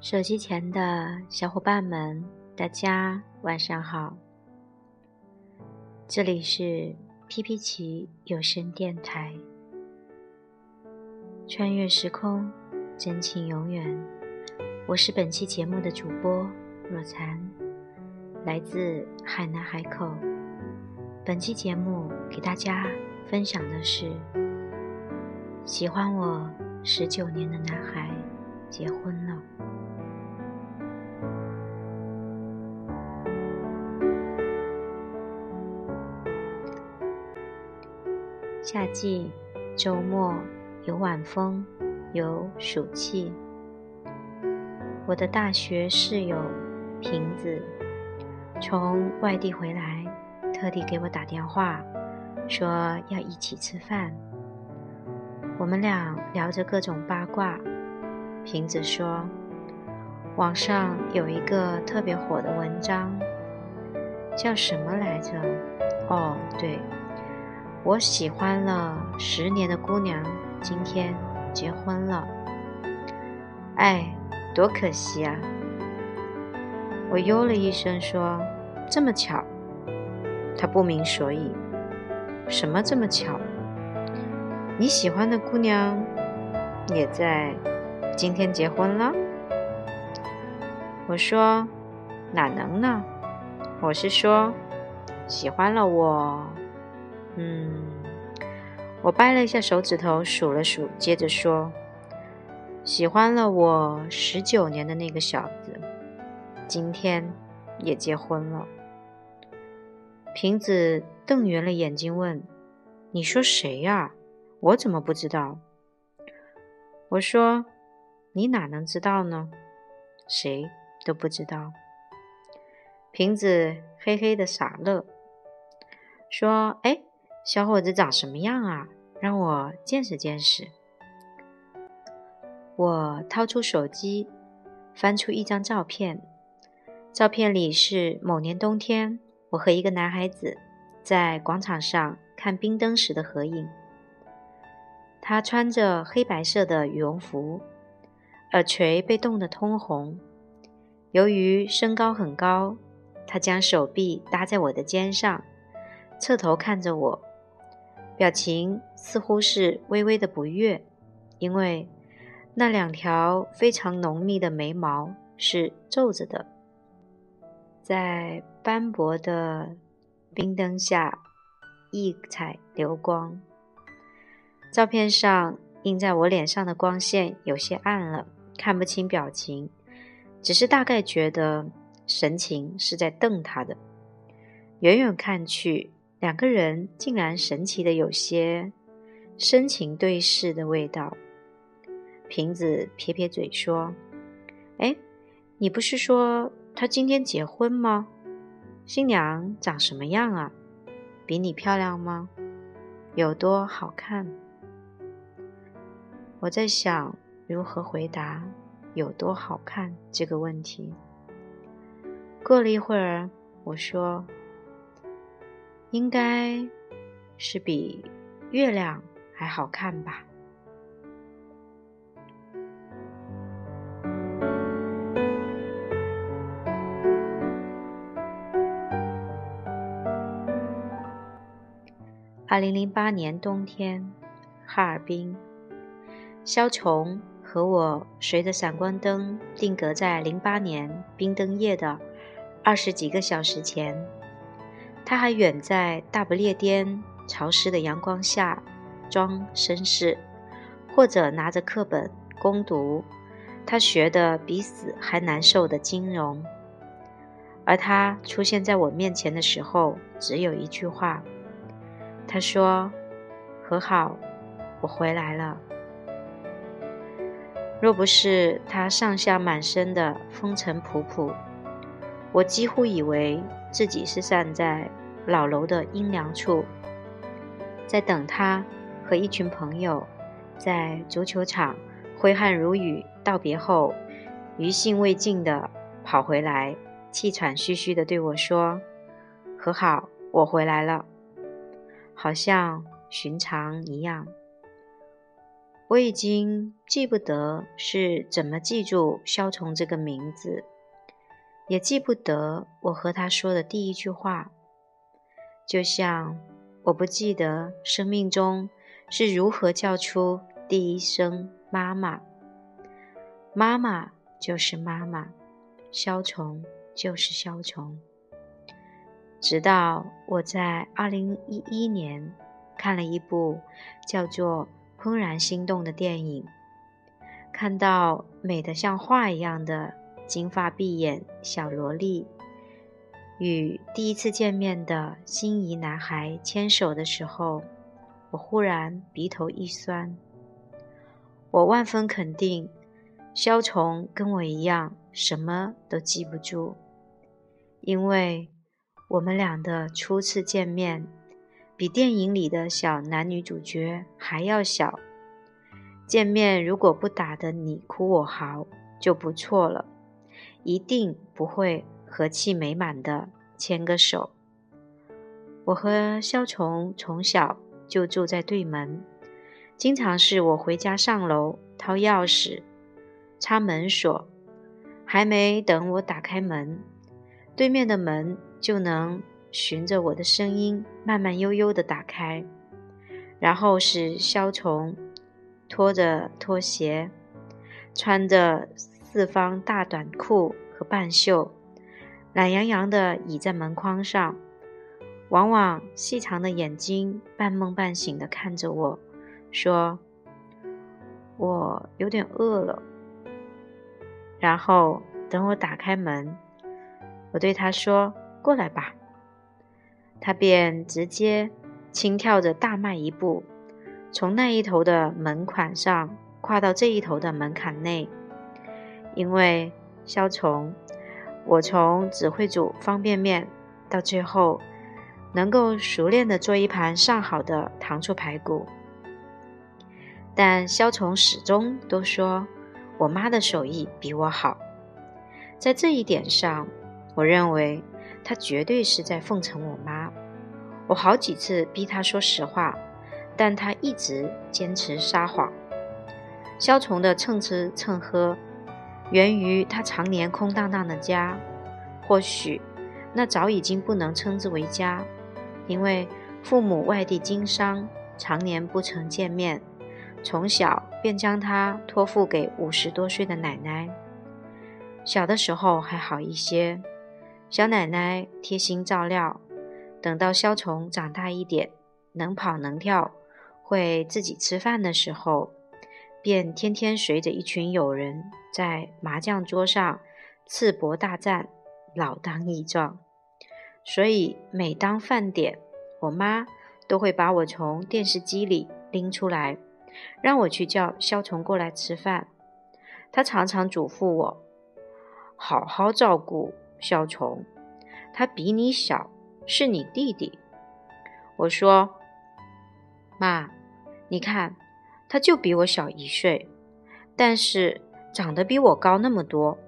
手机前的小伙伴们，大家晚上好。这里是皮皮奇有声电台，穿越时空，真情永远。我是本期节目的主播若残，来自海南海口。本期节目给大家分享的是：喜欢我十九年的男孩结婚了。夏季周末有晚风，有暑气。我的大学室友瓶子从外地回来，特地给我打电话，说要一起吃饭。我们俩聊着各种八卦。瓶子说，网上有一个特别火的文章，叫什么来着？哦，对。我喜欢了十年的姑娘，今天结婚了。哎，多可惜啊！我哟了一声，说：“这么巧。”他不明所以：“什么这么巧？你喜欢的姑娘也在今天结婚了？”我说：“哪能呢？我是说，喜欢了我。”嗯，我掰了一下手指头，数了数，接着说：“喜欢了我十九年的那个小子，今天也结婚了。”瓶子瞪圆了眼睛问：“你说谁呀？我怎么不知道？”我说：“你哪能知道呢？谁都不知道。”瓶子嘿嘿的傻乐，说：“哎。”小伙子长什么样啊？让我见识见识。我掏出手机，翻出一张照片。照片里是某年冬天，我和一个男孩子在广场上看冰灯时的合影。他穿着黑白色的羽绒服，耳垂被冻得通红。由于身高很高，他将手臂搭在我的肩上，侧头看着我。表情似乎是微微的不悦，因为那两条非常浓密的眉毛是皱着的，在斑驳的冰灯下异彩流光。照片上映在我脸上的光线有些暗了，看不清表情，只是大概觉得神情是在瞪他的。远远看去。两个人竟然神奇的有些深情对视的味道。瓶子撇撇嘴说：“哎，你不是说他今天结婚吗？新娘长什么样啊？比你漂亮吗？有多好看？”我在想如何回答“有多好看”这个问题。过了一会儿，我说。应该是比月亮还好看吧。二零零八年冬天，哈尔滨，肖琼和我随着闪光灯定格在零八年冰灯夜的二十几个小时前。他还远在大不列颠潮湿的阳光下装绅士，或者拿着课本攻读他学的比死还难受的金融。而他出现在我面前的时候，只有一句话：“他说，和好，我回来了。”若不是他上下满身的风尘仆仆，我几乎以为自己是站在。老楼的阴凉处，在等他和一群朋友在足球场挥汗如雨道别后，余兴未尽的跑回来，气喘吁吁的对我说：“和好，我回来了。”好像寻常一样。我已经记不得是怎么记住肖崇这个名字，也记不得我和他说的第一句话，就像我不记得生命中是如何叫出第一声“妈妈”。妈妈就是妈妈，肖崇就是肖崇。直到我在二零一一年看了一部叫做《怦然心动》的电影，看到美得像画一样的金发碧眼小萝莉与第一次见面的心仪男孩牵手的时候，我忽然鼻头一酸。我万分肯定。肖崇跟我一样，什么都记不住，因为我们俩的初次见面，比电影里的小男女主角还要小。见面如果不打得你哭我嚎就不错了，一定不会和气美满的牵个手。我和肖崇从小就住在对门，经常是我回家上楼掏钥匙。插门锁，还没等我打开门，对面的门就能循着我的声音慢慢悠悠地打开。然后是肖崇拖着拖鞋，穿着四方大短裤和半袖，懒洋洋地倚在门框上，往往细长的眼睛半梦半醒地看着我，说：“我有点饿了。”然后等我打开门，我对他说：“过来吧。”他便直接轻跳着大迈一步，从那一头的门槛上跨到这一头的门槛内。因为肖崇，我从只会煮方便面，到最后能够熟练的做一盘上好的糖醋排骨。但肖崇始终都说。我妈的手艺比我好，在这一点上，我认为她绝对是在奉承我妈。我好几次逼她说实话，但她一直坚持撒谎。肖崇的蹭吃蹭喝，源于他常年空荡荡的家，或许那早已经不能称之为家，因为父母外地经商，常年不曾见面。从小便将他托付给五十多岁的奶奶。小的时候还好一些，小奶奶贴心照料。等到肖崇长大一点，能跑能跳，会自己吃饭的时候，便天天随着一群友人在麻将桌上赤膊大战，老当益壮。所以每当饭点，我妈都会把我从电视机里拎出来。让我去叫肖崇过来吃饭，他常常嘱咐我，好好照顾肖崇，他比你小，是你弟弟。我说，妈，你看，他就比我小一岁，但是长得比我高那么多，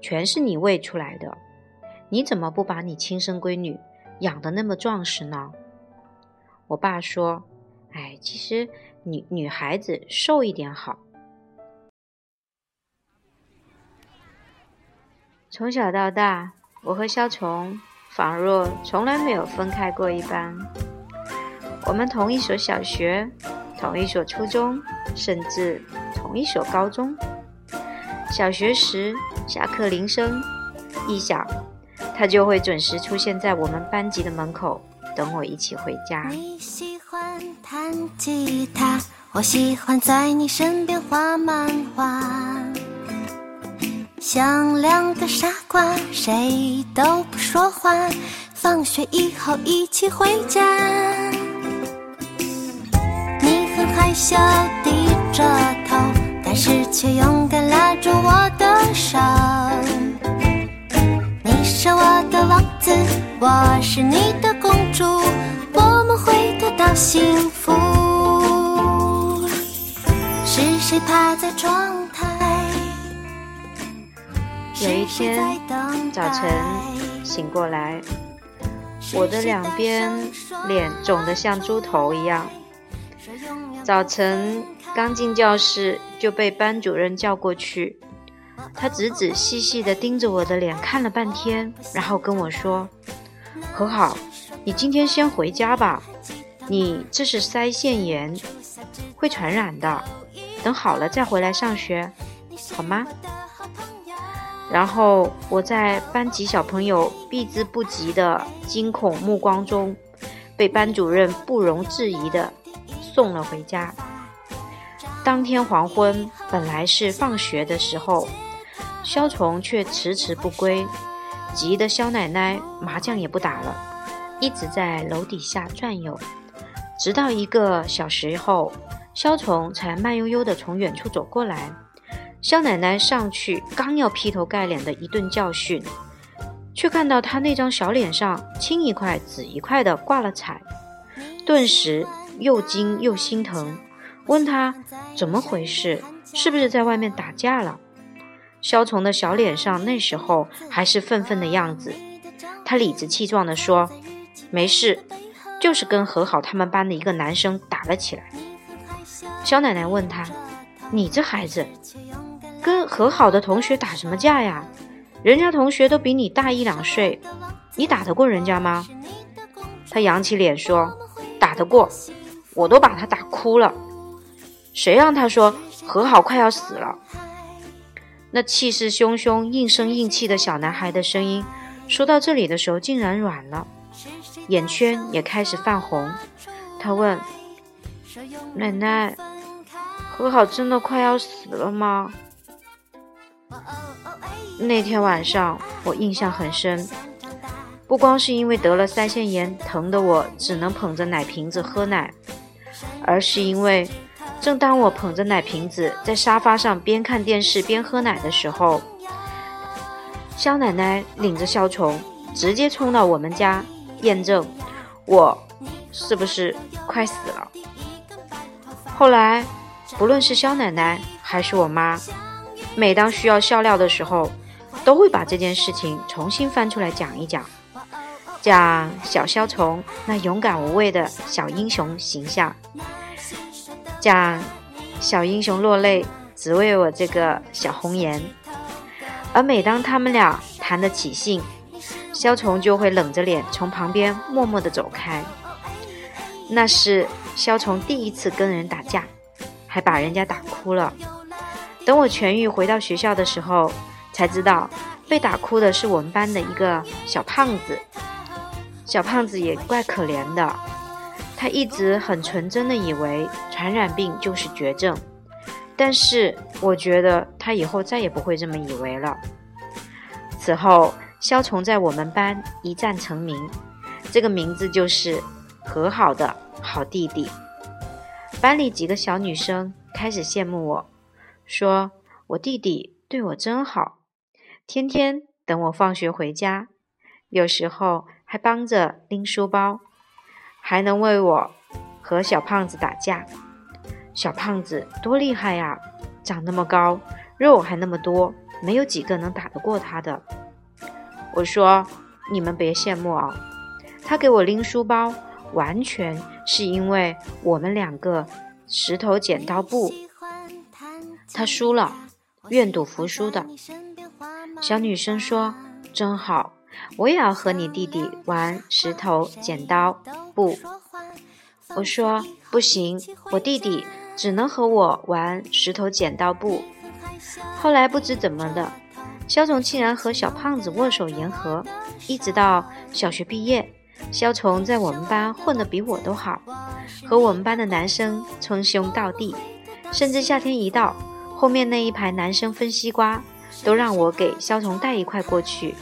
全是你喂出来的，你怎么不把你亲生闺女养得那么壮实呢？我爸说，哎，其实。女女孩子瘦一点好。从小到大，我和肖崇仿若从来没有分开过一般。我们同一所小学，同一所初中，甚至同一所高中。小学时，下课铃声一响，他就会准时出现在我们班级的门口，等我一起回家。你喜欢弹吉他，我喜欢在你身边画漫画，像两个傻瓜，谁都不说话。放学以后一起回家，你很害羞低着头，但是却勇敢拉住我的手。你是我的王子，我是你的公主。我们会得到幸福。是谁趴在窗台？有一天早晨醒过来，我的两边脸肿得像猪头一样。早晨刚进教室就被班主任叫过去，他仔仔细细地盯着我的脸看了半天，然后跟我说：“和好，你今天先回家吧，你这是腮腺炎，会传染的，等好了再回来上学，好吗？”然后我在班级小朋友避之不及的惊恐目光中，被班主任不容置疑的送了回家。当天黄昏本来是放学的时候，肖崇却迟迟不归，急得肖奶奶麻将也不打了，一直在楼底下转悠，直到一个小时后，肖崇才慢悠悠地从远处走过来。肖奶奶上去，刚要劈头盖脸的一顿教训，却看到他那张小脸上青一块紫一块的挂了彩，顿时又惊又心疼，问他怎么回事，是不是在外面打架了？肖虫的小脸上那时候还是愤愤的样子，他理直气壮地说：“没事，就是跟和好他们班的一个男生打了起来。”肖奶奶问他：“你这孩子？”跟和好的同学打什么架呀？人家同学都比你大一两岁，你打得过人家吗？他扬起脸说：“打得过，我都把他打哭了。谁让他说和好快要死了？”那气势汹汹、硬声硬气的小男孩的声音，说到这里的时候竟然软了，眼圈也开始泛红。他问：“奶奶，和好真的快要死了吗？”那天晚上我印象很深，不光是因为得了腮腺炎，疼得我只能捧着奶瓶子喝奶，而是因为正当我捧着奶瓶子在沙发上边看电视边喝奶的时候，肖奶奶领着肖虫直接冲到我们家验证我是不是快死了。后来，不论是肖奶奶还是我妈。每当需要笑料的时候，都会把这件事情重新翻出来讲一讲，讲小枭虫那勇敢无畏的小英雄形象，讲小英雄落泪只为我这个小红颜。而每当他们俩谈得起兴，枭虫就会冷着脸从旁边默默地走开。那是枭虫第一次跟人打架，还把人家打哭了。等我痊愈回到学校的时候，才知道被打哭的是我们班的一个小胖子。小胖子也怪可怜的，他一直很纯真的以为传染病就是绝症，但是我觉得他以后再也不会这么以为了。此后，肖崇在我们班一战成名，这个名字就是和好的好弟弟。班里几个小女生开始羡慕我。说我弟弟对我真好，天天等我放学回家，有时候还帮着拎书包，还能为我和小胖子打架。小胖子多厉害呀，长那么高，肉还那么多，没有几个能打得过他的。我说你们别羡慕啊，他给我拎书包，完全是因为我们两个石头剪刀布。他输了，愿赌服输的小女生说：“真好，我也要和你弟弟玩石头剪刀布。”我说：“不行，我弟弟只能和我玩石头剪刀布。”后来不知怎么的，肖虫竟然和小胖子握手言和，一直到小学毕业，肖虫在我们班混得比我都好，和我们班的男生称兄道弟，甚至夏天一到。后面那一排男生分西瓜，都让我给肖虫带一块过去，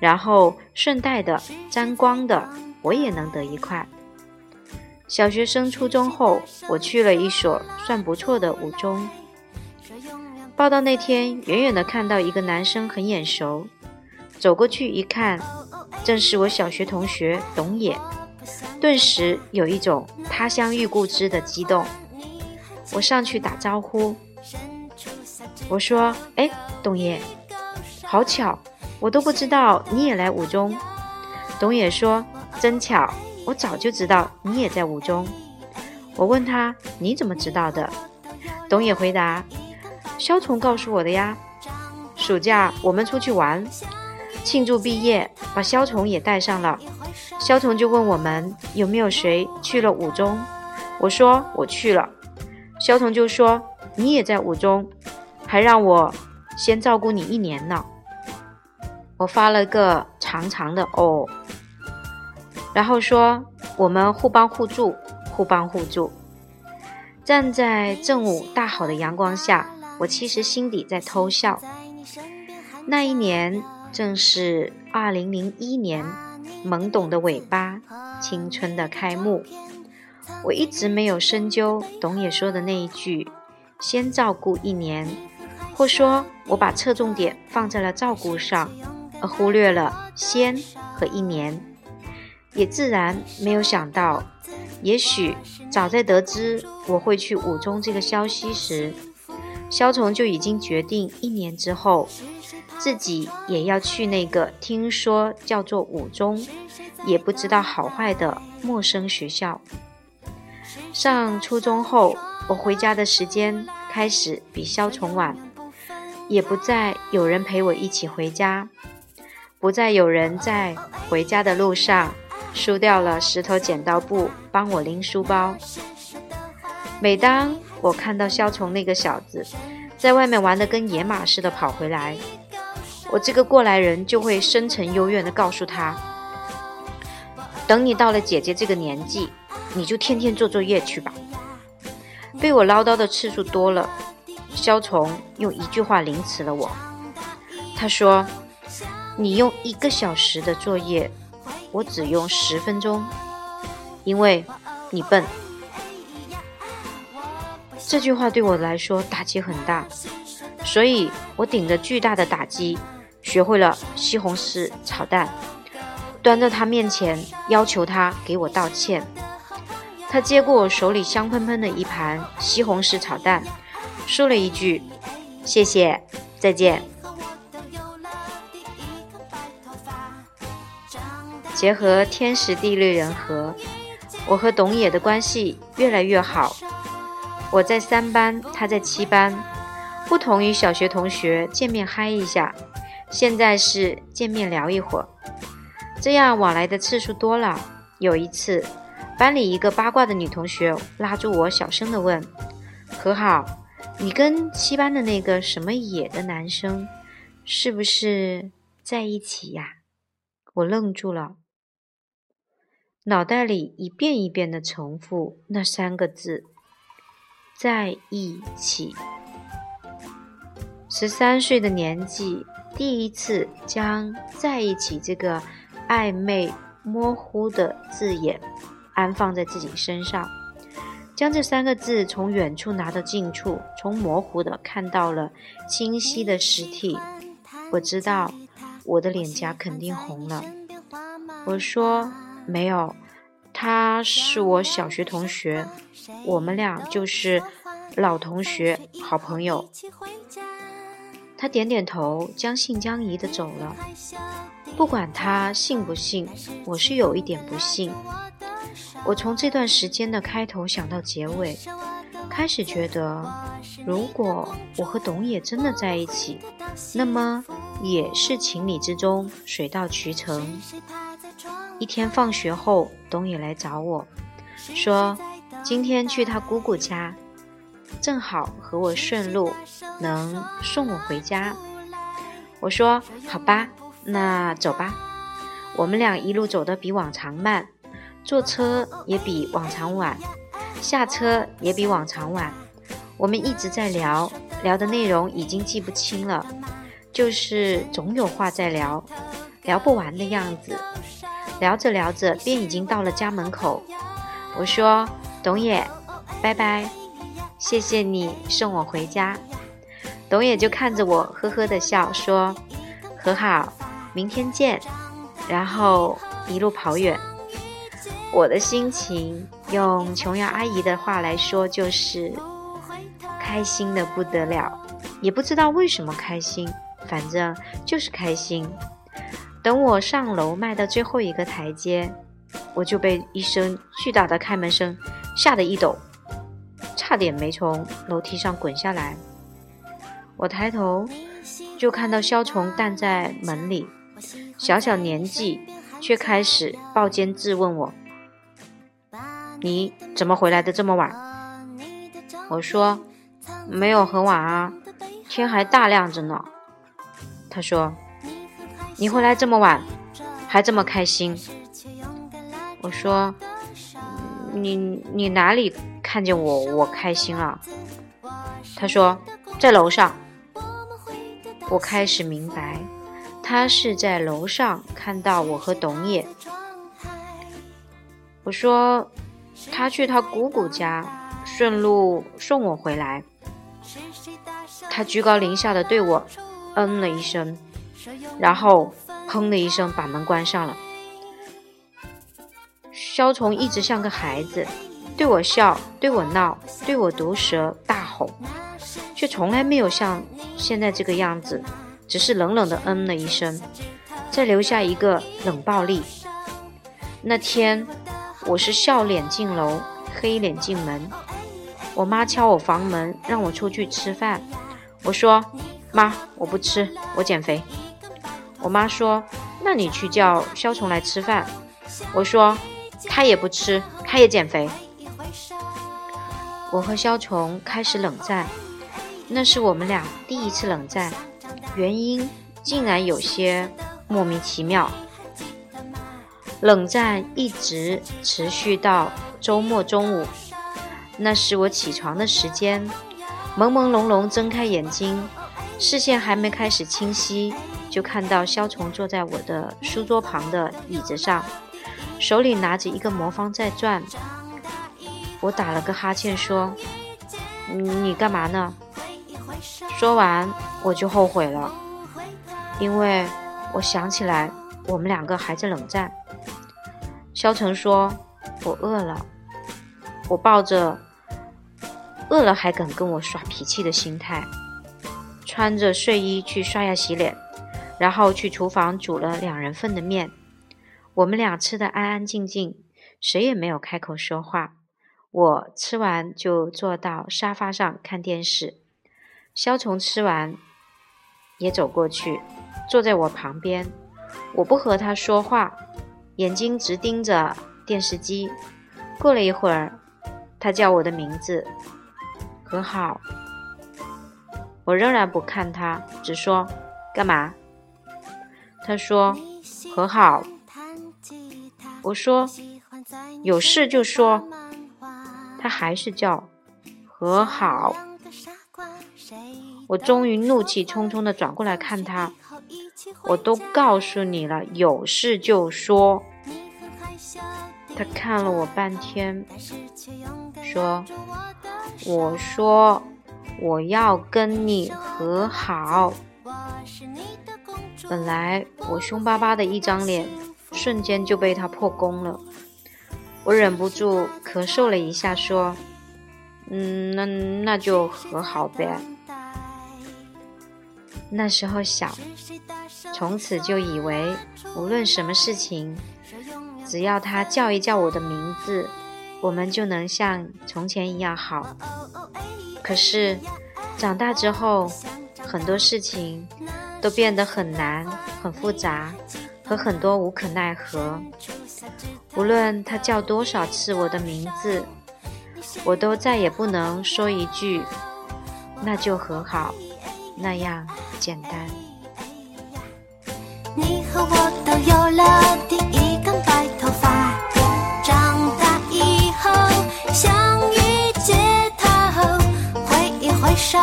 然后顺带的沾光的，我也能得一块。小学升初中后，我去了一所算不错的五中。报到那天，远远的看到一个男生很眼熟，走过去一看，正是我小学同学董野，顿时有一种他乡遇故知的激动。我上去打招呼。我说：“哎，董爷，好巧，我都不知道你也来五中。”董野说：“真巧，我早就知道你也在五中。”我问他：“你怎么知道的？”董野回答：“肖崇告诉我的呀。暑假我们出去玩，庆祝毕业，把肖崇也带上了。肖崇就问我们有没有谁去了五中。我说我去了。肖崇就说你也在五中，还让我先照顾你一年呢。我发了个长长的哦，然后说我们互帮互助，互帮互助。”站在正午大好的阳光下，我其实心底在偷笑。那一年正是二零零一年，懵懂的尾巴，青春的开幕。我一直没有深究董野说的那一句“先照顾一年”，或说我把侧重点放在了照顾上，而忽略了“先”和“一年”，也自然没有想到。也许早在得知我会去五中这个消息时，肖崇就已经决定一年之后自己也要去那个听说叫做五中，也不知道好坏的陌生学校。上初中后，我回家的时间开始比肖崇晚，也不再有人陪我一起回家，不再有人在回家的路上。输掉了石头剪刀布，帮我拎书包。每当我看到肖崇那个小子在外面玩的跟野马似的跑回来，我这个过来人就会深沉幽怨的告诉他：等你到了姐姐这个年纪，你就天天做作业去吧。被我唠叨的次数多了，肖崇用一句话凌迟了我。他说：“你用一个小时的作业。”我只用十分钟，因为你笨。这句话对我来说打击很大，所以我顶着巨大的打击，学会了西红柿炒蛋，端在他面前要求他给我道歉。他接过我手里香喷喷的一盘西红柿炒蛋，说了一句：“谢谢，再见。”结合天时地利人和，我和董野的关系越来越好。我在三班，他在七班，不同于小学同学见面嗨一下，现在是见面聊一会儿，这样往来的次数多了。有一次，班里一个八卦的女同学拉住我，小声的问：“和好，你跟七班的那个什么野的男生，是不是在一起呀？”我愣住了。脑袋里一遍一遍的重复那三个字，在一起。十三岁的年纪，第一次将在一起这个暧昧模糊的字眼安放在自己身上，将这三个字从远处拿到近处，从模糊的看到了清晰的实体。我知道我的脸颊肯定红了。我说。没有，他是我小学同学，我们俩就是老同学、好朋友。他点点头，将信将疑的走了。不管他信不信，我是有一点不信。我从这段时间的开头想到结尾，开始觉得，如果我和董野真的在一起，那么也是情理之中，水到渠成。一天放学后，董野来找我，说今天去他姑姑家，正好和我顺路，能送我回家。我说好吧，那走吧。我们俩一路走得比往常慢，坐车也比往常晚，下车也比往常晚。我们一直在聊，聊的内容已经记不清了，就是总有话在聊，聊不完的样子。聊着聊着，便已经到了家门口。我说：“董野，拜拜，谢谢你送我回家。”董野就看着我，呵呵的笑，说：“和好，明天见。”然后一路跑远。我的心情，用琼瑶阿姨的话来说，就是开心的不得了，也不知道为什么开心，反正就是开心。等我上楼迈到最后一个台阶，我就被一声巨大的开门声吓得一抖。差点没从楼梯上滚下来。我抬头就看到肖崇站在门里，小小年纪却开始抱肩质问我：“你怎么回来的这么晚？”我说：“没有很晚啊，天还大亮着呢。”他说：“你回来这么晚，还这么开心？”我说：“你你哪里看见我我开心了？”他说：“在楼上。”我开始明白，他是在楼上看到我和董野。我说：“他去他姑姑家，顺路送我回来。”他居高临下的对我嗯了一声，然后砰的一声把门关上了。肖崇一直像个孩子，对我笑，对我闹，对我毒舌大吼，却从来没有像现在这个样子，只是冷冷的嗯了一声，再留下一个冷暴力。那天我是笑脸进楼，黑脸进门。我妈敲我房门，让我出去吃饭。我说：“妈，我不吃，我减肥。”我妈说：“那你去叫肖崇来吃饭。”我说。他也不吃，他也减肥。我和肖崇开始冷战，那是我们俩第一次冷战，原因竟然有些莫名其妙。冷战一直持续到周末中午，那是我起床的时间，朦朦胧胧睁开眼睛，视线还没开始清晰，就看到肖崇坐在我的书桌旁的椅子上。手里拿着一个魔方在转，我打了个哈欠说：“你干嘛呢？”说完我就后悔了，因为我想起来我们两个还在冷战。肖成说：“我饿了。”我抱着饿了还敢跟我耍脾气的心态，穿着睡衣去刷牙洗脸，然后去厨房煮了两人份的面。我们俩吃的安安静静，谁也没有开口说话。我吃完就坐到沙发上看电视。肖崇吃完也走过去，坐在我旁边。我不和他说话，眼睛直盯着电视机。过了一会儿，他叫我的名字，和好。我仍然不看他，只说干嘛？他说和好。我说有事就说，他还是叫和好。我终于怒气冲冲的转过来看他，我都告诉你了，有事就说。他看了我半天，说：“我说我要跟你和好。”本来我凶巴巴的一张脸。瞬间就被他破功了，我忍不住咳嗽了一下，说：“嗯，那那就和好呗。”那时候小，从此就以为无论什么事情，只要他叫一叫我的名字，我们就能像从前一样好。可是长大之后，很多事情都变得很难、很复杂。和很多无可奈何，无论他叫多少次我的名字，我都再也不能说一句“那就和好”，那样简单。你和我都有了第一根白头发，长大以后相遇街头，挥一挥手。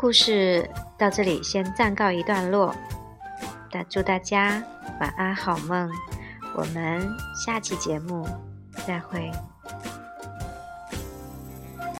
故事到这里先暂告一段落，大祝大家晚安好梦，我们下期节目再会。